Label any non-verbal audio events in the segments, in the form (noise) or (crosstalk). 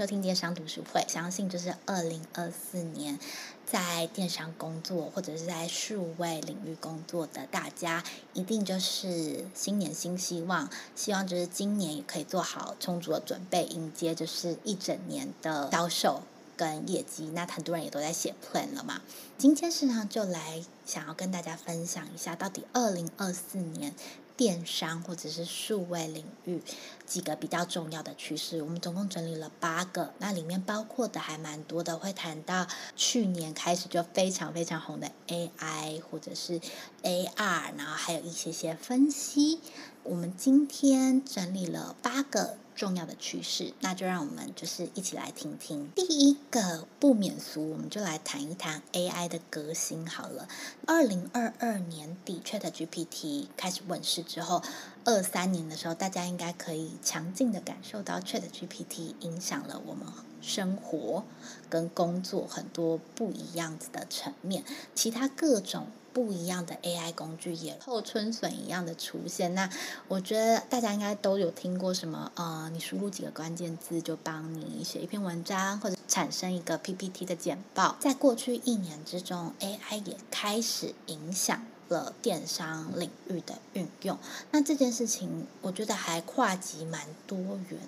收听电商读书会。相信就是二零二四年，在电商工作或者是在数位领域工作的大家，一定就是新年新希望，希望就是今年也可以做好充足的准备，迎接就是一整年的销售跟业绩。那很多人也都在写 plan 了嘛。今天市场就来想要跟大家分享一下，到底二零二四年。电商或者是数位领域几个比较重要的趋势，我们总共整理了八个，那里面包括的还蛮多的，会谈到去年开始就非常非常红的 AI 或者是 AR，然后还有一些些分析。我们今天整理了八个。重要的趋势，那就让我们就是一起来听听。第一个不免俗，我们就来谈一谈 AI 的革新好了。二零二二年底，ChatGPT 开始问世之后，二三年的时候，大家应该可以强劲的感受到 ChatGPT 影响了我们生活跟工作很多不一样子的层面，其他各种。不一样的 AI 工具也后春笋一样的出现。那我觉得大家应该都有听过什么？呃，你输入几个关键字就帮你写一篇文章，或者产生一个 PPT 的简报。在过去一年之中，AI 也开始影响了电商领域的运用。那这件事情，我觉得还跨级蛮多元、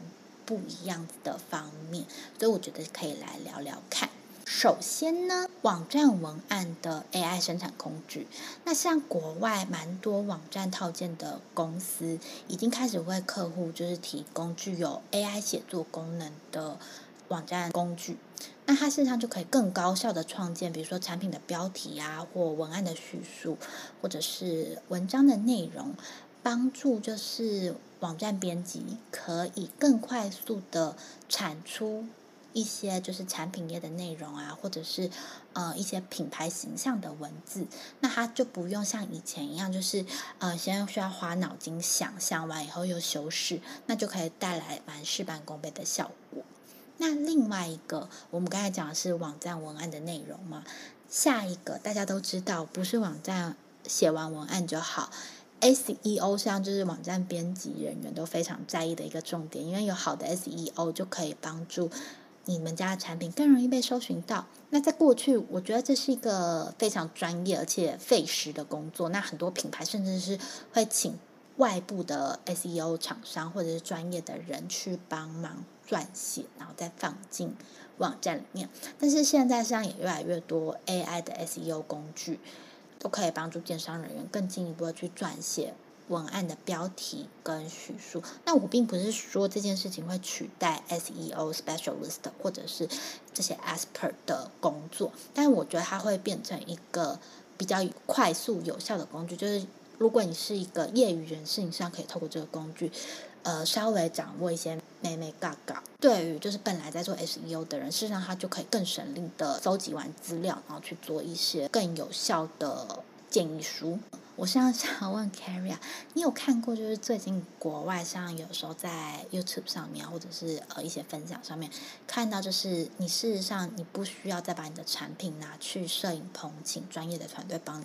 不一样的方面，所以我觉得可以来聊聊看。首先呢，网站文案的 AI 生产工具，那像国外蛮多网站套件的公司，已经开始为客户就是提供具有 AI 写作功能的网站工具。那它事实上就可以更高效的创建，比如说产品的标题啊，或文案的叙述，或者是文章的内容，帮助就是网站编辑可以更快速的产出。一些就是产品页的内容啊，或者是呃一些品牌形象的文字，那它就不用像以前一样，就是呃先需要花脑筋想象完以后又修饰，那就可以带来蛮事半功倍的效果。那另外一个，我们刚才讲的是网站文案的内容嘛，下一个大家都知道，不是网站写完文案就好，SEO 像就是网站编辑人员都非常在意的一个重点，因为有好的 SEO 就可以帮助。你们家的产品更容易被搜寻到。那在过去，我觉得这是一个非常专业而且费时的工作。那很多品牌甚至是会请外部的 SEO 厂商或者是专业的人去帮忙撰写，然后再放进网站里面。但是现在实际上也越来越多 AI 的 SEO 工具，都可以帮助电商人员更进一步的去撰写。文案的标题跟叙述，那我并不是说这件事情会取代 SEO specialist 或者是这些 expert 的工作，但我觉得它会变成一个比较快速有效的工具。就是如果你是一个业余人士，你实际上可以透过这个工具，呃，稍微掌握一些眉眉角角。对于就是本来在做 SEO 的人，事实上他就可以更省力的搜集完资料，然后去做一些更有效的建议书。我现在想要问 Carrie 啊，你有看过就是最近国外像有时候在 YouTube 上面或者是呃一些分享上面看到，就是你事实上你不需要再把你的产品拿去摄影棚，请专业的团队帮你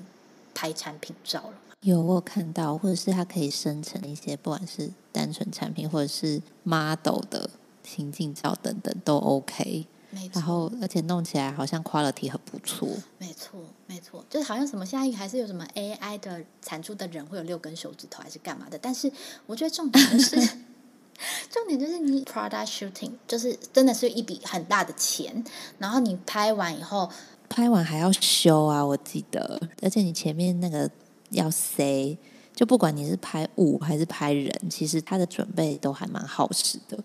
拍产品照了吗？有，我有看到，或者是它可以生成一些不管是单纯产品或者是 model 的情境照等等都 OK。没错，然后而且弄起来好像 quality 很不错。没错，没错，就是好像什么现在还是有什么 AI 的产出的人会有六根手指头还是干嘛的？但是我觉得重点就是 (laughs) 重点就是你 product shooting 就是真的是一笔很大的钱，然后你拍完以后，拍完还要修啊，我记得，而且你前面那个要塞，就不管你是拍物还是拍人，其实他的准备都还蛮耗时的。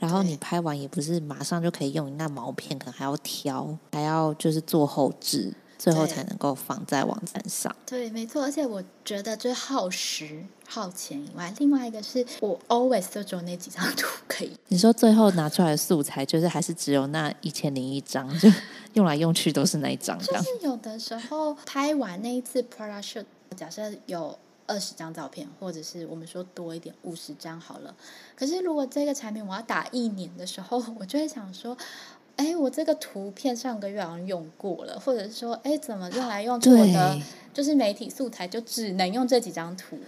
然后你拍完也不是马上就可以用，那毛片可能还要挑，还要就是做后置，最后才能够放在网站上。对，没错。而且我觉得，最耗时耗钱以外，另外一个是我 always 都只有那几张图可以。你说最后拿出来的素材，就是还是只有那一千零一张，就 (laughs) 用来用去都是那一张。就是有的时候拍完那一次 product shoot，假设有。二十张照片，或者是我们说多一点五十张好了。可是如果这个产品我要打一年的时候，我就会想说，哎，我这个图片上个月好像用过了，或者是说，哎，怎么用来用去我的就是媒体素材就只能用这几张图？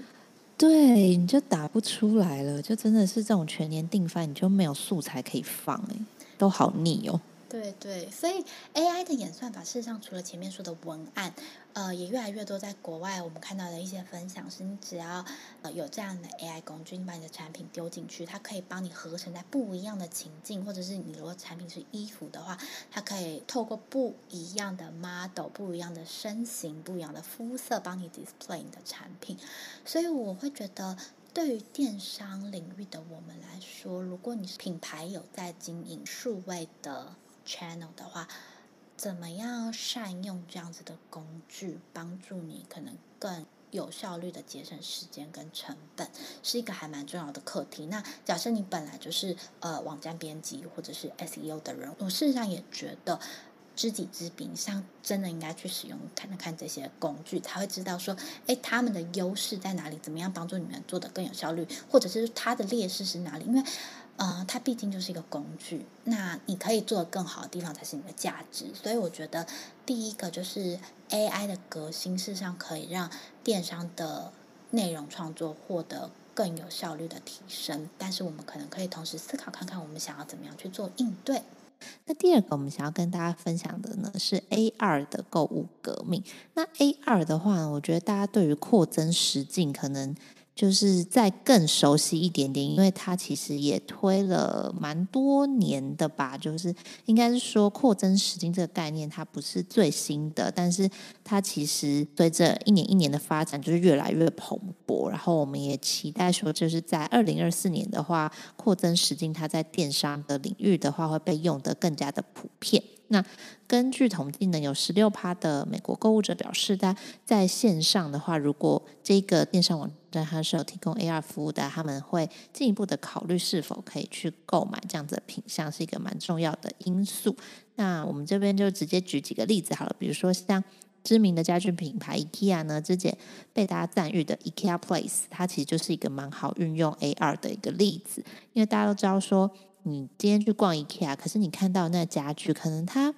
对，你就打不出来了，就真的是这种全年订番，你就没有素材可以放哎。都好腻哦。对对，所以 AI 的演算法，事实上除了前面说的文案，呃，也越来越多在国外我们看到的一些分享是，你只要呃有这样的 AI 工具，你把你的产品丢进去，它可以帮你合成在不一样的情境，或者是你如果产品是衣服的话，它可以透过不一样的 model、不一样的身形、不一样的肤色，帮你 display 你的产品。所以我会觉得，对于电商领域的我们来说，如果你品牌有在经营数位的。Channel 的话，怎么样善用这样子的工具，帮助你可能更有效率的节省时间跟成本，是一个还蛮重要的课题。那假设你本来就是呃网站编辑或者是 SEO 的人，我事实上也觉得知己知彼，像真的应该去使用看看这些工具，才会知道说，哎，他们的优势在哪里？怎么样帮助你们做得更有效率，或者是它的劣势是哪里？因为呃，它毕竟就是一个工具，那你可以做得更好的地方才是你的价值。所以我觉得，第一个就是 AI 的革新，事实上可以让电商的内容创作获得更有效率的提升。但是我们可能可以同时思考看看，我们想要怎么样去做应对。那第二个我们想要跟大家分享的呢，是 A 二的购物革命。那 A 二的话，我觉得大家对于扩增实境可能。就是再更熟悉一点点，因为它其实也推了蛮多年的吧。就是应该是说扩增实境这个概念，它不是最新的，但是它其实随着一年一年的发展，就是越来越蓬勃。然后我们也期待说，就是在二零二四年的话，扩增实境它在电商的领域的话，会被用得更加的普遍。那根据统计呢，有十六趴的美国购物者表示，在在线上的话，如果这个电商网站它是有提供 AR 服务的，他们会进一步的考虑是否可以去购买这样子的品相，是一个蛮重要的因素。那我们这边就直接举几个例子好了，比如说像知名的家具品牌 IKEA 呢，之前被大家赞誉的 IKEA Place，它其实就是一个蛮好运用 AR 的一个例子，因为大家都知道说。你今天去逛 IKEA，可是你看到那家具，可能它，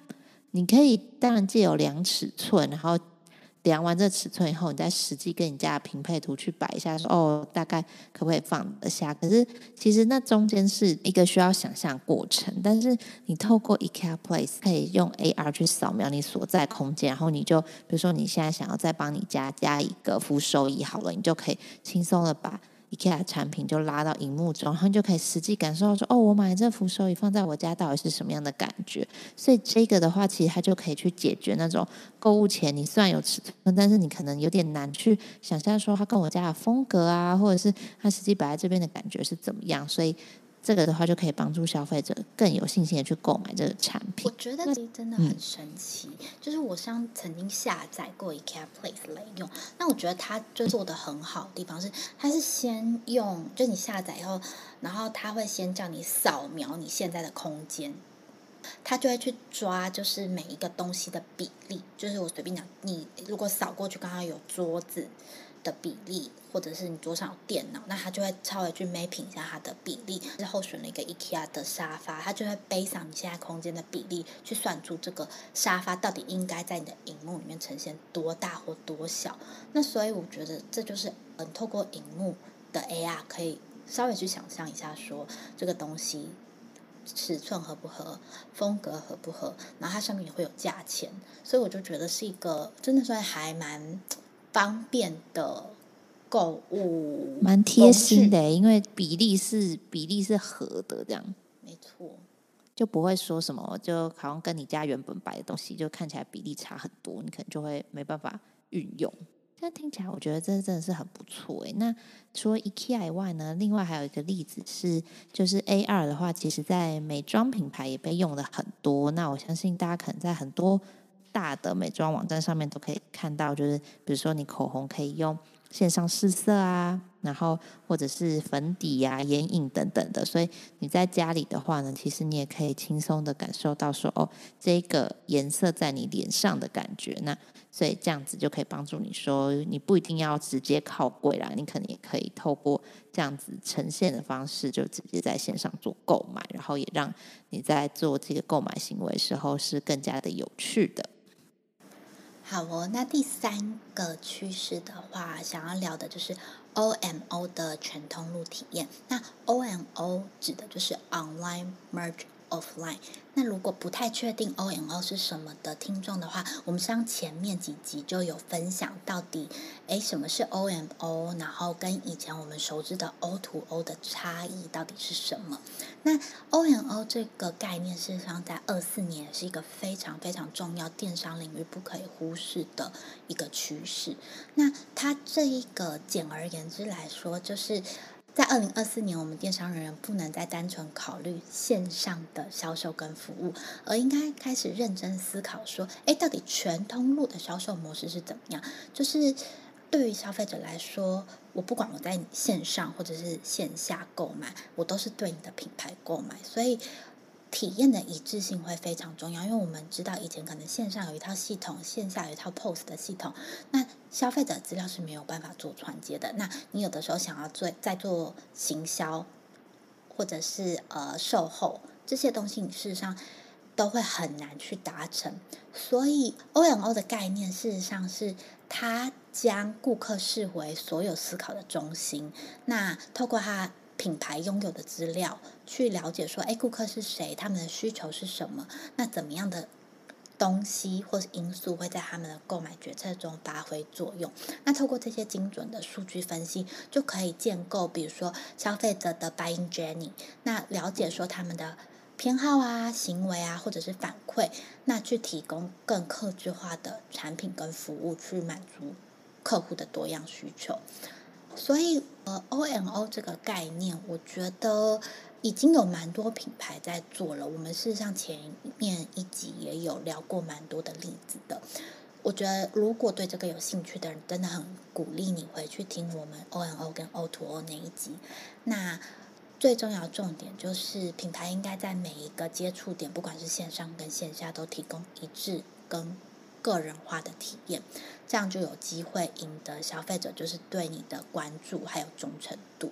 你可以当然借有量尺寸，然后量完这尺寸以后，你再实际跟你家的平配图去摆一下说，哦，大概可不可以放得下？可是其实那中间是一个需要想象过程，但是你透过 IKEA Place 可以用 AR 去扫描你所在空间，然后你就比如说你现在想要再帮你家加一个扶手椅，好了，你就可以轻松的把。产品就拉到荧幕中，然后你就可以实际感受到说，哦，我买这扶手椅放在我家到底是什么样的感觉？所以这个的话，其实它就可以去解决那种购物前你虽然有尺寸，但是你可能有点难去想象说它跟我家的风格啊，或者是它实际摆在这边的感觉是怎么样，所以。这个的话就可以帮助消费者更有信心的去购买这个产品。我觉得这真的很神奇，嗯、就是我上曾经下载过 IKEA Place 来用，那我觉得它就做的很好的地方是，它是先用，就你下载以后，然后它会先叫你扫描你现在的空间，它就会去抓，就是每一个东西的比例，就是我随便讲，你如果扫过去刚刚有桌子。的比例，或者是你桌上有电脑，那它就会稍微去 mapping 一下它的比例。之后选了一个 IKEA 的沙发，它就会背上你现在空间的比例，去算出这个沙发到底应该在你的荧幕里面呈现多大或多小。那所以我觉得这就是嗯，透过荧幕的 AR 可以稍微去想象一下说，说这个东西尺寸合不合，风格合不合，然后它上面也会有价钱。所以我就觉得是一个真的算还蛮。方便的购物，蛮贴心的，因为比例是比例是合的，这样没错，就不会说什么，就好像跟你家原本摆的东西就看起来比例差很多，你可能就会没办法运用。现在听起来，我觉得这真的是很不错诶。那除了 IKEA 以外呢，另外还有一个例子是，就是 AR 的话，其实在美妆品牌也被用的很多。那我相信大家可能在很多。大的美妆网站上面都可以看到，就是比如说你口红可以用线上试色啊，然后或者是粉底呀、眼影等等的，所以你在家里的话呢，其实你也可以轻松的感受到说，哦，这个颜色在你脸上的感觉，那所以这样子就可以帮助你说，你不一定要直接靠柜啦，你可能也可以透过这样子呈现的方式，就直接在线上做购买，然后也让你在做这个购买行为时候是更加的有趣的。好哦，那第三个趋势的话，想要聊的就是 OMO 的全通路体验。那 OMO 指的就是 Online Merge offline。那如果不太确定 O N O 是什么的听众的话，我们像前面几集就有分享到底，诶，什么是 O N O，然后跟以前我们熟知的 O to O 的差异到底是什么？那 O N O 这个概念，事实上在二四年是一个非常非常重要电商领域不可以忽视的一个趋势。那它这一个简而言之来说，就是。在二零二四年，我们电商人员不能再单纯考虑线上的销售跟服务，而应该开始认真思考说，哎，到底全通路的销售模式是怎么样？就是对于消费者来说，我不管我在线上或者是线下购买，我都是对你的品牌购买，所以。体验的一致性会非常重要，因为我们知道以前可能线上有一套系统，线下有一套 POS 的系统，那消费者资料是没有办法做传接的。那你有的时候想要做在做行销，或者是呃售后这些东西，你事实上都会很难去达成。所以 O&O 的概念事实上是它将顾客视为所有思考的中心。那透过它。品牌拥有的资料，去了解说，哎，顾客是谁？他们的需求是什么？那怎么样的东西或是因素会在他们的购买决策中发挥作用？那透过这些精准的数据分析，就可以建构，比如说消费者的 buying journey，那了解说他们的偏好啊、行为啊，或者是反馈，那去提供更客制化的产品跟服务，去满足客户的多样需求。所以，呃，O M O 这个概念，我觉得已经有蛮多品牌在做了。我们事实上前面一集也有聊过蛮多的例子的。我觉得，如果对这个有兴趣的人，真的很鼓励你回去听我们 O M O 跟 O to O 那一集。那最重要重点就是，品牌应该在每一个接触点，不管是线上跟线下，都提供一致跟个人化的体验，这样就有机会赢得消费者就是对你的关注还有忠诚度。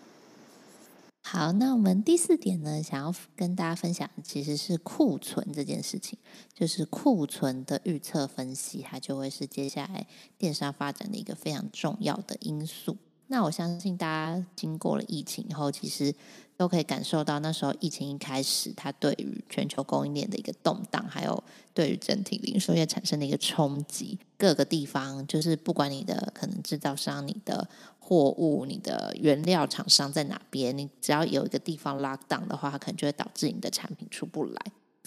好，那我们第四点呢，想要跟大家分享其实是库存这件事情，就是库存的预测分析，它就会是接下来电商发展的一个非常重要的因素。那我相信大家经过了疫情以后，其实都可以感受到那时候疫情一开始，它对于全球供应链的一个动荡，还有对于整体零售业产生的一个冲击。各个地方就是不管你的可能制造商、你的货物、你的原料厂商在哪边，你只要有一个地方 lock down 的话，它可能就会导致你的产品出不来。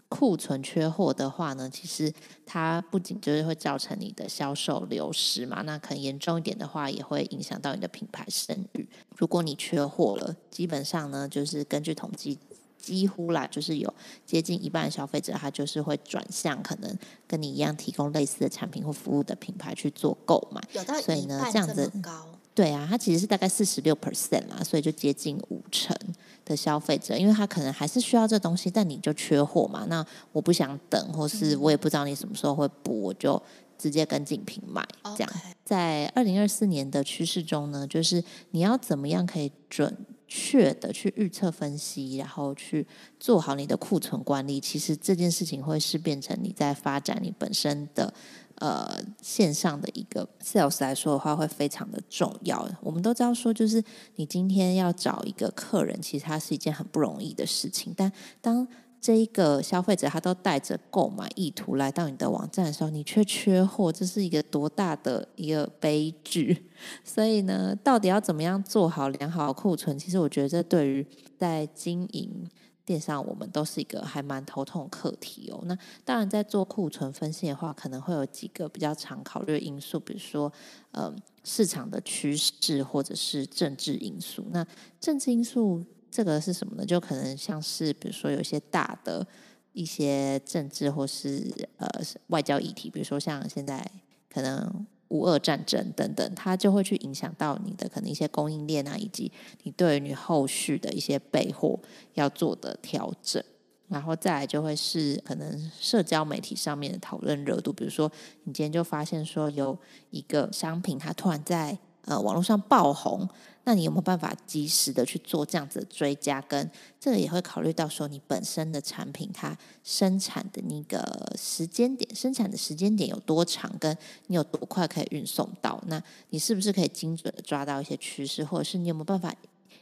库存缺货的话呢，其实它不仅就是会造成你的销售流失嘛，那可能严重一点的话，也会影响到你的品牌声誉。如果你缺货了，基本上呢，就是根据统计，几乎啦，就是有接近一半的消费者，他就是会转向可能跟你一样提供类似的产品或服务的品牌去做购买。有到所以呢，这样子高。对啊，它其实是大概四十六 percent 啦，所以就接近五成的消费者，因为他可能还是需要这东西，但你就缺货嘛。那我不想等，或是我也不知道你什么时候会补，我就直接跟竞品买。这样，在二零二四年的趋势中呢，就是你要怎么样可以准确的去预测分析，然后去做好你的库存管理。其实这件事情会是变成你在发展你本身的。呃，线上的一个 sales 来说的话，会非常的重要。我们都知道说，就是你今天要找一个客人，其实它是一件很不容易的事情。但当这一个消费者他都带着购买意图来到你的网站的时候，你却缺货，这是一个多大的一个悲剧。(laughs) 所以呢，到底要怎么样做好良好的库存？其实我觉得这对于在经营。电商我们都是一个还蛮头痛课题哦。那当然，在做库存分析的话，可能会有几个比较常考虑的因素，比如说，呃，市场的趋势或者是政治因素。那政治因素这个是什么呢？就可能像是比如说有一些大的一些政治或是呃外交议题，比如说像现在可能。乌俄战争等等，它就会去影响到你的可能一些供应链啊，以及你对于你后续的一些备货要做的调整。然后再来就会是可能社交媒体上面的讨论热度，比如说你今天就发现说有一个商品它突然在呃网络上爆红。那你有没有办法及时的去做这样子的追加？跟这个也会考虑到说你本身的产品它生产的那个时间点，生产的时间点有多长，跟你有多快可以运送到？那你是不是可以精准的抓到一些趋势，或者是你有没有办法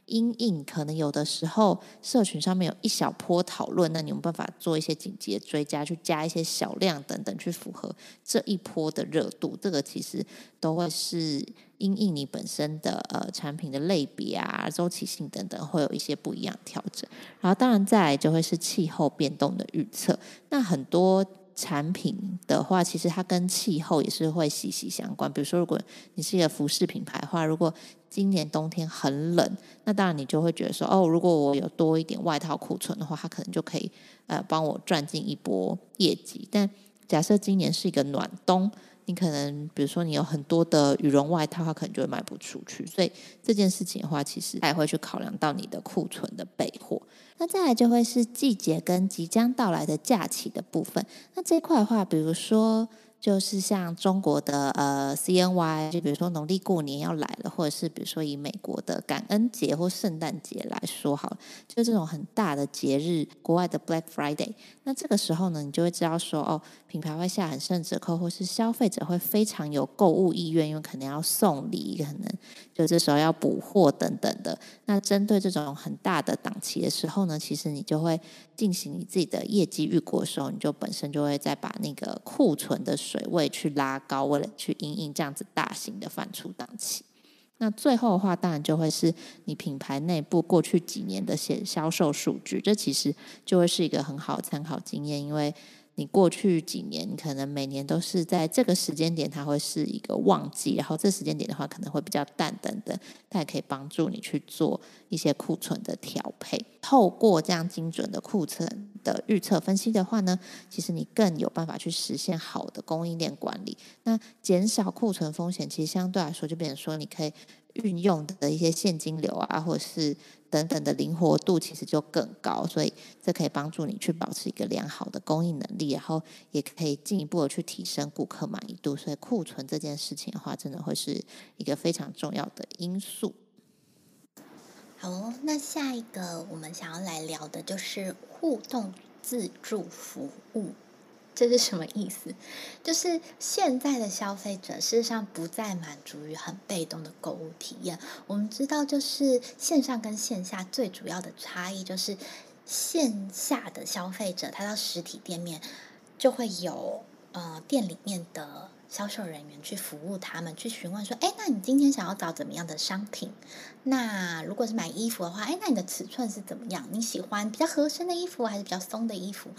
阴影可能有的时候社群上面有一小波讨论，那你有办法做一些紧急的追加，去加一些小量等等，去符合这一波的热度。这个其实都会是因应你本身的呃产品的类别啊、周期性等等，会有一些不一样调整。然后当然再来就会是气候变动的预测，那很多。产品的话，其实它跟气候也是会息息相关。比如说，如果你是一个服饰品牌的话，如果今年冬天很冷，那当然你就会觉得说，哦，如果我有多一点外套库存的话，它可能就可以呃帮我赚进一波业绩。但假设今年是一个暖冬，你可能比如说你有很多的羽绒外套，它可能就会卖不出去。所以这件事情的话，其实还会去考量到你的库存的备货。那再来就会是季节跟即将到来的假期的部分。那这块的话，比如说。就是像中国的呃 CNY，就比如说农历过年要来了，或者是比如说以美国的感恩节或圣诞节来说好了，就这种很大的节日，国外的 Black Friday，那这个时候呢，你就会知道说哦，品牌会下很深折扣，或是消费者会非常有购物意愿，因为可能要送礼，可能就这时候要补货等等的。那针对这种很大的档期的时候呢，其实你就会进行你自己的业绩预估的时候，你就本身就会再把那个库存的。水位去拉高，为了去应应这样子大型的反出档期。那最后的话，当然就会是你品牌内部过去几年的些销售数据，这其实就会是一个很好参考经验，因为。你过去几年，可能每年都是在这个时间点，它会是一个旺季，然后这时间点的话可能会比较淡等等，它也可以帮助你去做一些库存的调配。透过这样精准的库存的预测分析的话呢，其实你更有办法去实现好的供应链管理。那减少库存风险，其实相对来说就变成说你可以。运用的一些现金流啊，或者是等等的灵活度，其实就更高，所以这可以帮助你去保持一个良好的供应能力，然后也可以进一步的去提升顾客满意度。所以库存这件事情的话，真的会是一个非常重要的因素。好，那下一个我们想要来聊的就是互动自助服务。这是什么意思？就是现在的消费者事实上不再满足于很被动的购物体验。我们知道，就是线上跟线下最主要的差异，就是线下的消费者他到实体店面就会有呃店里面的。销售人员去服务他们，去询问说：“哎，那你今天想要找怎么样的商品？那如果是买衣服的话，哎，那你的尺寸是怎么样？你喜欢比较合身的衣服还是比较松的衣服？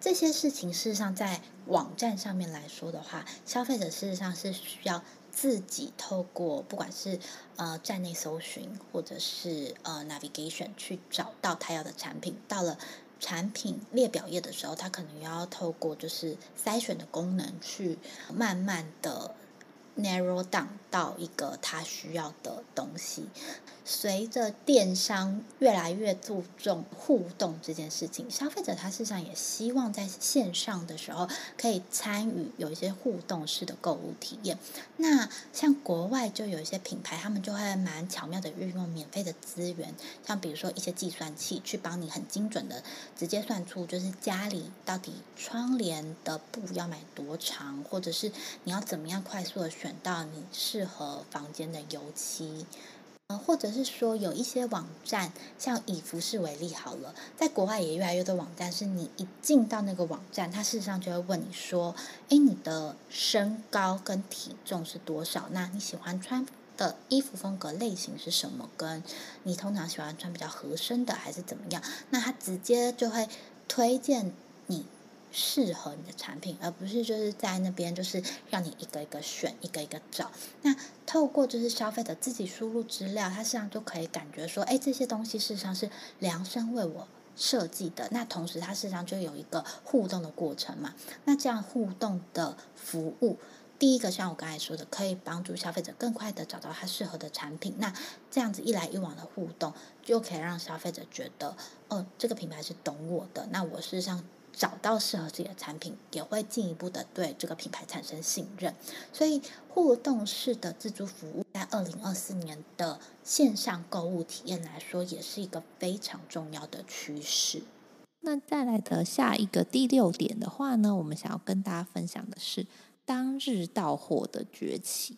这些事情事实上在网站上面来说的话，消费者事实上是需要自己透过不管是呃站内搜寻或者是呃 navigation 去找到他要的产品，到了。”产品列表页的时候，它可能要透过就是筛选的功能去慢慢的 narrow down 到一个他需要的东西。随着电商越来越注重互动这件事情，消费者他事实上也希望在线上的时候可以参与有一些互动式的购物体验。那像国外就有一些品牌，他们就会蛮巧妙的运用免费的资源，像比如说一些计算器，去帮你很精准的直接算出就是家里到底窗帘的布要买多长，或者是你要怎么样快速的选选到你适合房间的油漆。呃或者是说有一些网站，像以服饰为例好了，在国外也越来越多网站，是你一进到那个网站，它事实上就会问你说：“诶，你的身高跟体重是多少？那你喜欢穿的衣服风格类型是什么？跟你通常喜欢穿比较合身的还是怎么样？”那它直接就会推荐你。适合你的产品，而不是就是在那边就是让你一个一个选，一个一个找。那透过就是消费者自己输入资料，它实际上就可以感觉说，哎，这些东西事实上是量身为我设计的。那同时，它事实上就有一个互动的过程嘛。那这样互动的服务，第一个像我刚才说的，可以帮助消费者更快的找到他适合的产品。那这样子一来一往的互动，就可以让消费者觉得，哦，这个品牌是懂我的。那我事实上。找到适合自己的产品，也会进一步的对这个品牌产生信任。所以，互动式的自助服务在二零二四年的线上购物体验来说，也是一个非常重要的趋势。那再来的下一个第六点的话呢，我们想要跟大家分享的是当日到货的崛起。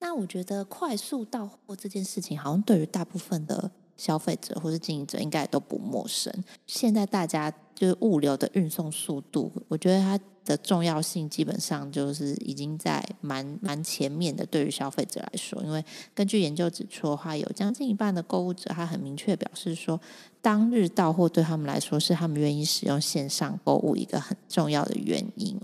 那我觉得快速到货这件事情，好像对于大部分的消费者或是经营者应该都不陌生。现在大家就是物流的运送速度，我觉得它的重要性基本上就是已经在蛮蛮前面的。对于消费者来说，因为根据研究指出的话，有将近一半的购物者他很明确表示说，当日到货对他们来说是他们愿意使用线上购物一个很重要的原因。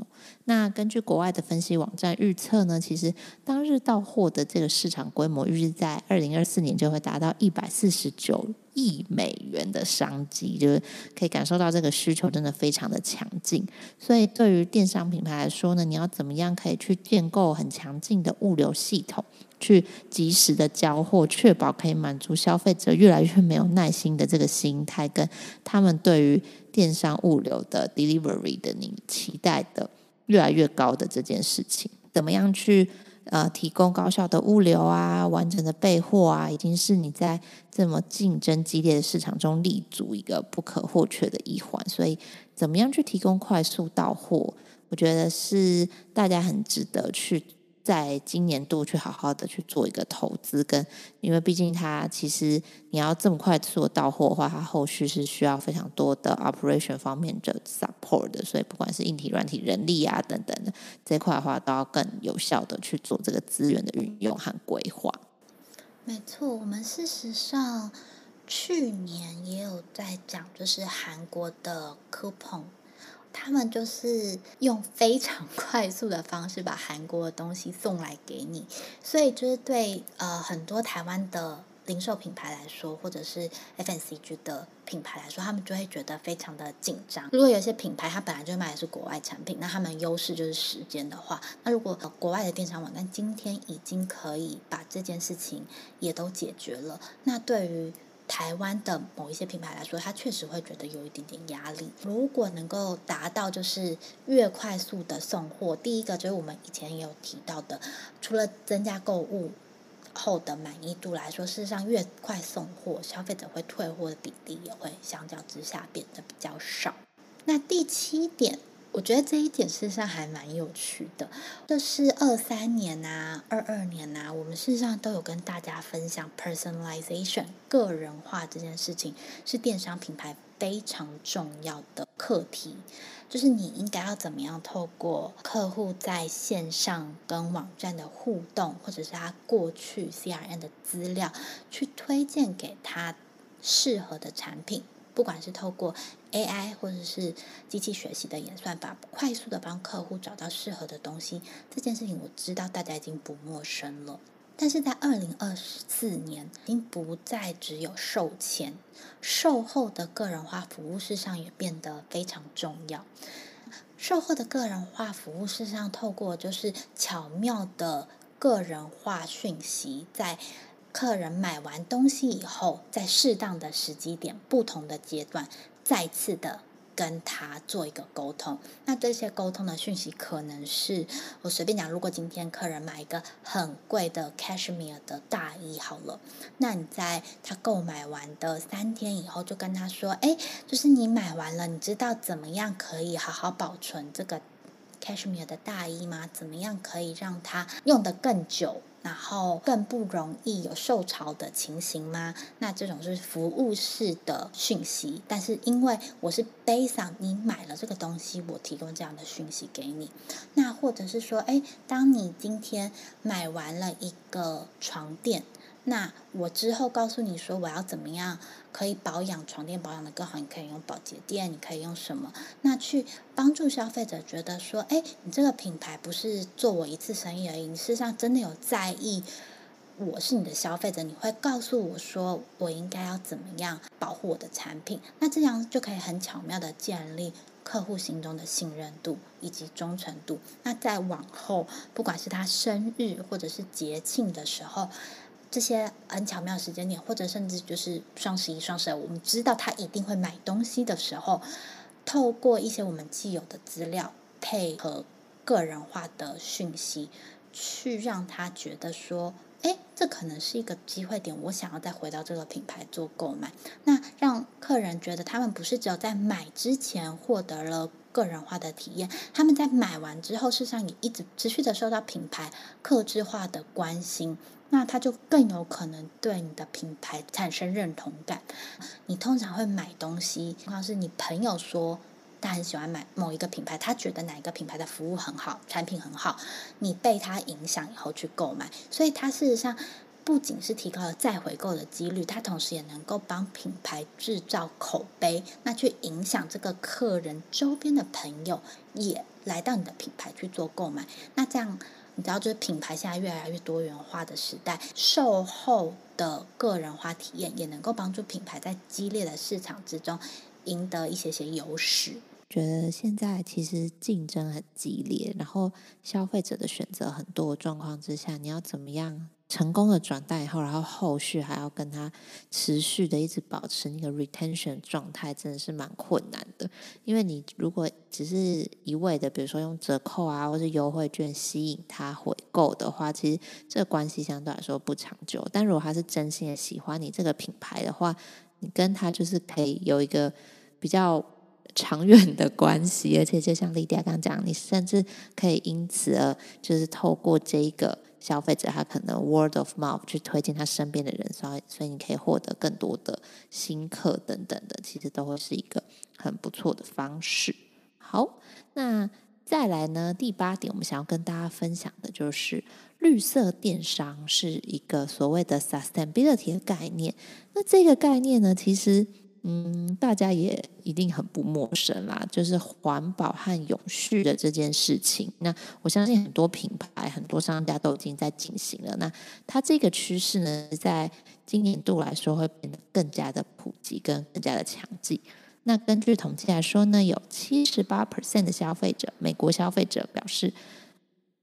那根据国外的分析网站预测呢，其实当日到货的这个市场规模预计在二零二四年就会达到一百四十九亿美元的商机，就是可以感受到这个需求真的非常的强劲。所以对于电商品牌来说呢，你要怎么样可以去建构很强劲的物流系统，去及时的交货，确保可以满足消费者越来越没有耐心的这个心态，跟他们对于电商物流的 delivery 的你期待的越来越高的这件事情，怎么样去？呃，提供高效的物流啊，完整的备货啊，已经是你在这么竞争激烈的市场中立足一个不可或缺的一环。所以，怎么样去提供快速到货，我觉得是大家很值得去。在今年度去好好的去做一个投资，跟因为毕竟它其实你要这么快速的到货的话，它后续是需要非常多的 operation 方面的 support 的，所以不管是硬体、软体、人力啊等等的这块的话，都要更有效的去做这个资源的运用和规划。没错，我们事实上去年也有在讲，就是韩国的 coupon。他们就是用非常 (laughs) 快速的方式把韩国的东西送来给你，所以就是对呃很多台湾的零售品牌来说，或者是 FMCG 的品牌来说，他们就会觉得非常的紧张。如果有些品牌它本来就卖的是国外产品，那他们优势就是时间的话，那如果国外的电商网站今天已经可以把这件事情也都解决了，那对于台湾的某一些品牌来说，他确实会觉得有一点点压力。如果能够达到就是越快速的送货，第一个就是我们以前也有提到的，除了增加购物后的满意度来说，事实上越快送货，消费者会退货的比例也会相较之下变得比较少。那第七点。我觉得这一点事实上还蛮有趣的，就是二三年啊、二二年啊，我们事实上都有跟大家分享 personalization 个人化这件事情，是电商品牌非常重要的课题。就是你应该要怎么样透过客户在线上跟网站的互动，或者是他过去 CRM 的资料，去推荐给他适合的产品。不管是透过 AI 或者是机器学习的演算法，快速的帮客户找到适合的东西，这件事情我知道大家已经不陌生了。但是在二零二四年，已经不再只有售前，售后的个人化服务事实上也变得非常重要。售后的个人化服务事实上透过就是巧妙的个人化讯息在。客人买完东西以后，在适当的时机点、不同的阶段，再次的跟他做一个沟通。那这些沟通的讯息，可能是我随便讲，如果今天客人买一个很贵的 cashmere 的大衣，好了，那你在他购买完的三天以后，就跟他说：“哎，就是你买完了，你知道怎么样可以好好保存这个 cashmere 的大衣吗？怎么样可以让它用得更久？”然后更不容易有受潮的情形吗？那这种是服务式的讯息，但是因为我是 based on 你买了这个东西，我提供这样的讯息给你。那或者是说，哎，当你今天买完了一个床垫。那我之后告诉你说我要怎么样可以保养床垫保养得更好，你可以用保洁垫，你可以用什么？那去帮助消费者觉得说，哎，你这个品牌不是做我一次生意而已，你事实上真的有在意，我是你的消费者，你会告诉我说我应该要怎么样保护我的产品，那这样就可以很巧妙地建立客户心中的信任度以及忠诚度。那在往后，不管是他生日或者是节庆的时候。这些很巧妙的时间点，或者甚至就是双十一、双十二，我们知道他一定会买东西的时候，透过一些我们既有的资料，配合个人化的讯息，去让他觉得说，哎，这可能是一个机会点，我想要再回到这个品牌做购买。那让客人觉得他们不是只有在买之前获得了个人化的体验。他们在买完之后，事实上也一直持续的受到品牌客制化的关心，那他就更有可能对你的品牌产生认同感。你通常会买东西，情况是你朋友说他很喜欢买某一个品牌，他觉得哪一个品牌的服务很好，产品很好，你被他影响以后去购买，所以他事实上。不仅是提高了再回购的几率，它同时也能够帮品牌制造口碑，那去影响这个客人周边的朋友也来到你的品牌去做购买。那这样，你知道，就是品牌现在越来越多元化的时代，售后的个人化体验也能够帮助品牌在激烈的市场之中赢得一些些优势。觉得现在其实竞争很激烈，然后消费者的选择很多状况之下，你要怎么样？成功的转单以后，然后后续还要跟他持续的一直保持那个 retention 状态，真的是蛮困难的。因为你如果只是一味的，比如说用折扣啊，或是优惠券吸引他回购的话，其实这关系相对来说不长久。但如果他是真心的喜欢你这个品牌的话，你跟他就是可以有一个比较长远的关系，而且就像莉迪亚刚刚讲，你甚至可以因此而就是透过这一个。消费者他可能 word of mouth 去推荐他身边的人，所以所以你可以获得更多的新客等等的，其实都会是一个很不错的方式。好，那再来呢，第八点，我们想要跟大家分享的就是绿色电商是一个所谓的 sustainability 的概念。那这个概念呢，其实。嗯，大家也一定很不陌生啦，就是环保和永续的这件事情。那我相信很多品牌、很多商家都已经在进行了。那它这个趋势呢，在今年度来说会变得更加的普及，跟更加的强劲。那根据统计来说呢，有七十八 percent 的消费者，美国消费者表示，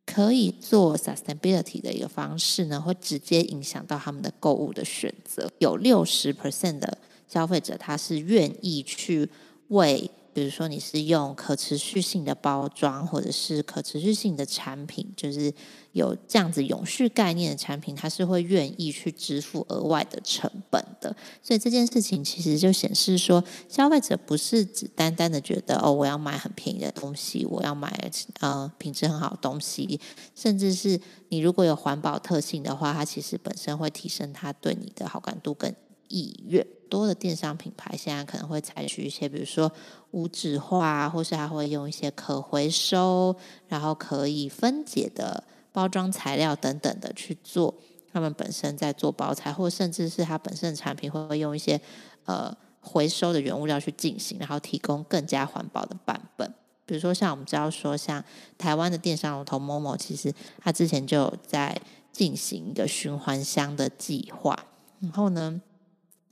可以做 sustainability 的一个方式呢，会直接影响到他们的购物的选择。有六十 percent 的。消费者他是愿意去为，比如说你是用可持续性的包装，或者是可持续性的产品，就是有这样子永续概念的产品，他是会愿意去支付额外的成本的。所以这件事情其实就显示说，消费者不是只单单的觉得哦，我要买很便宜的东西，我要买呃品质很好的东西，甚至是你如果有环保特性的话，它其实本身会提升他对你的好感度跟意愿。多的电商品牌现在可能会采取一些，比如说无纸化，或是还会用一些可回收，然后可以分解的包装材料等等的去做。他们本身在做包材，或甚至是它本身的产品会用一些呃回收的原物料去进行，然后提供更加环保的版本。比如说像我们知道说，像台湾的电商龙头 Momo，其实它之前就有在进行一个循环箱的计划，然后呢。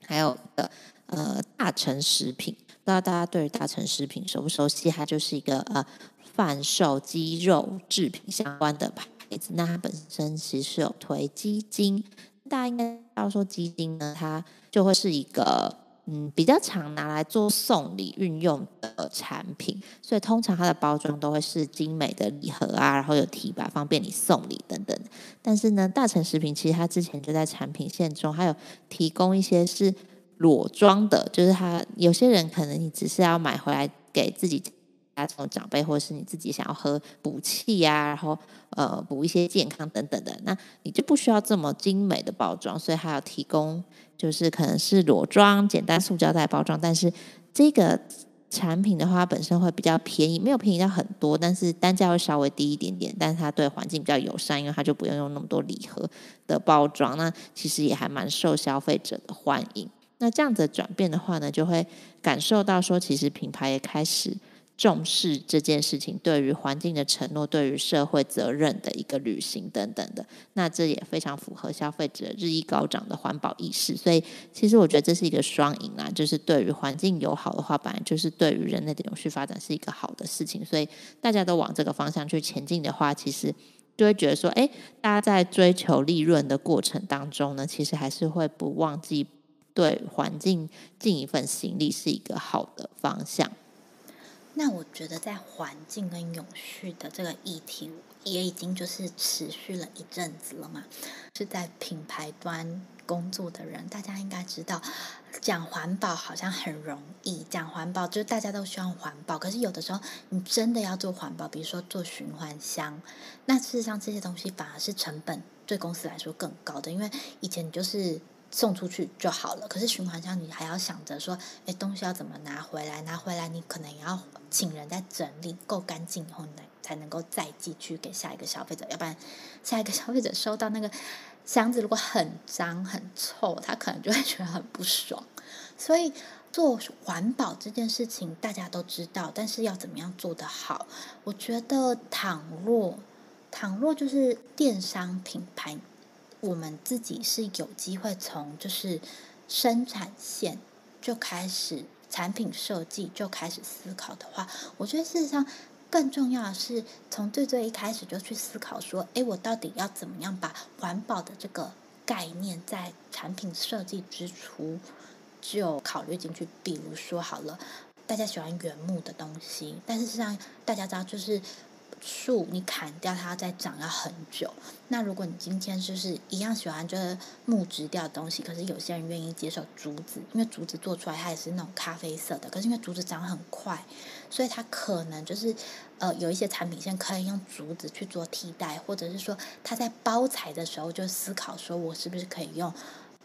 还有的呃，大成食品，不知道大家对于大成食品熟不熟悉？它就是一个呃，贩售鸡肉制品相关的牌子。那它本身其实是有推鸡精，大家应该要说鸡精呢，它就会是一个嗯比较常拿来做送礼运用的产品。所以通常它的包装都会是精美的礼盒啊，然后有提拔方便你送礼等等。但是呢，大成食品其实它之前就在产品线中还有提供一些是。裸装的，就是它有些人可能你只是要买回来给自己家中的长辈，或者是你自己想要喝补气呀，然后呃补一些健康等等的，那你就不需要这么精美的包装，所以还要提供就是可能是裸装简单塑胶袋包装，但是这个产品的话本身会比较便宜，没有便宜到很多，但是单价会稍微低一点点，但是它对环境比较友善，因为它就不用用那么多礼盒的包装，那其实也还蛮受消费者的欢迎。那这样子转变的话呢，就会感受到说，其实品牌也开始重视这件事情，对于环境的承诺，对于社会责任的一个履行等等的。那这也非常符合消费者日益高涨的环保意识。所以，其实我觉得这是一个双赢啊，就是对于环境友好的话，本来就是对于人类的永续发展是一个好的事情。所以，大家都往这个方向去前进的话，其实就会觉得说，哎，大家在追求利润的过程当中呢，其实还是会不忘记。对环境尽一份心力是一个好的方向。那我觉得在环境跟永续的这个议题，也已经就是持续了一阵子了嘛。是在品牌端工作的人，大家应该知道，讲环保好像很容易，讲环保就是大家都希望环保。可是有的时候，你真的要做环保，比如说做循环箱，那事实上这些东西反而是成本对公司来说更高的，因为以前就是。送出去就好了，可是循环箱你还要想着说，哎，东西要怎么拿回来？拿回来你可能也要请人在整理，够干净以后，才才能够再寄去给下一个消费者。要不然，下一个消费者收到那个箱子如果很脏很臭，他可能就会觉得很不爽。所以做环保这件事情大家都知道，但是要怎么样做得好？我觉得倘若倘若就是电商品牌。我们自己是有机会从就是生产线就开始，产品设计就开始思考的话，我觉得事实上更重要的是从最最一开始就去思考说，哎，我到底要怎么样把环保的这个概念在产品设计之初就考虑进去。比如说好了，大家喜欢原木的东西，但是实际上大家知道就是。树你砍掉它再长要很久。那如果你今天就是一样喜欢就是木质调的东西，可是有些人愿意接受竹子，因为竹子做出来它也是那种咖啡色的。可是因为竹子长很快，所以它可能就是呃有一些产品线可以用竹子去做替代，或者是说它在包材的时候就思考说我是不是可以用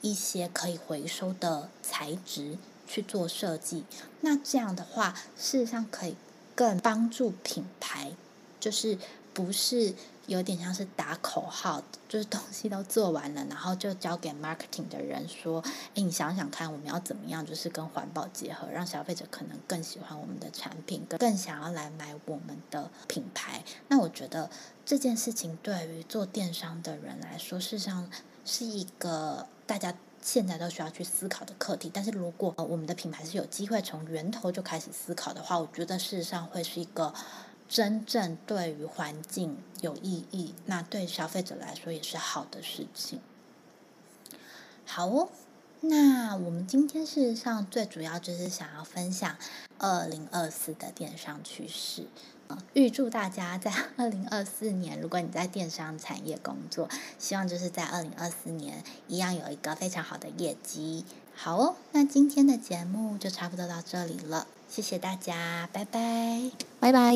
一些可以回收的材质去做设计。那这样的话，事实上可以更帮助品牌。就是不是有点像是打口号，就是东西都做完了，然后就交给 marketing 的人说：“诶，你想想看，我们要怎么样，就是跟环保结合，让消费者可能更喜欢我们的产品，更想要来买我们的品牌。”那我觉得这件事情对于做电商的人来说，事实上是一个大家现在都需要去思考的课题。但是如果我们的品牌是有机会从源头就开始思考的话，我觉得事实上会是一个。真正对于环境有意义，那对消费者来说也是好的事情。好哦，那我们今天事实上最主要就是想要分享二零二四的电商趋势。预祝大家在 (laughs) 二零二四年，如果你在电商产业工作，希望就是在二零二四年一样有一个非常好的业绩。好哦，那今天的节目就差不多到这里了，谢谢大家，拜拜，拜拜。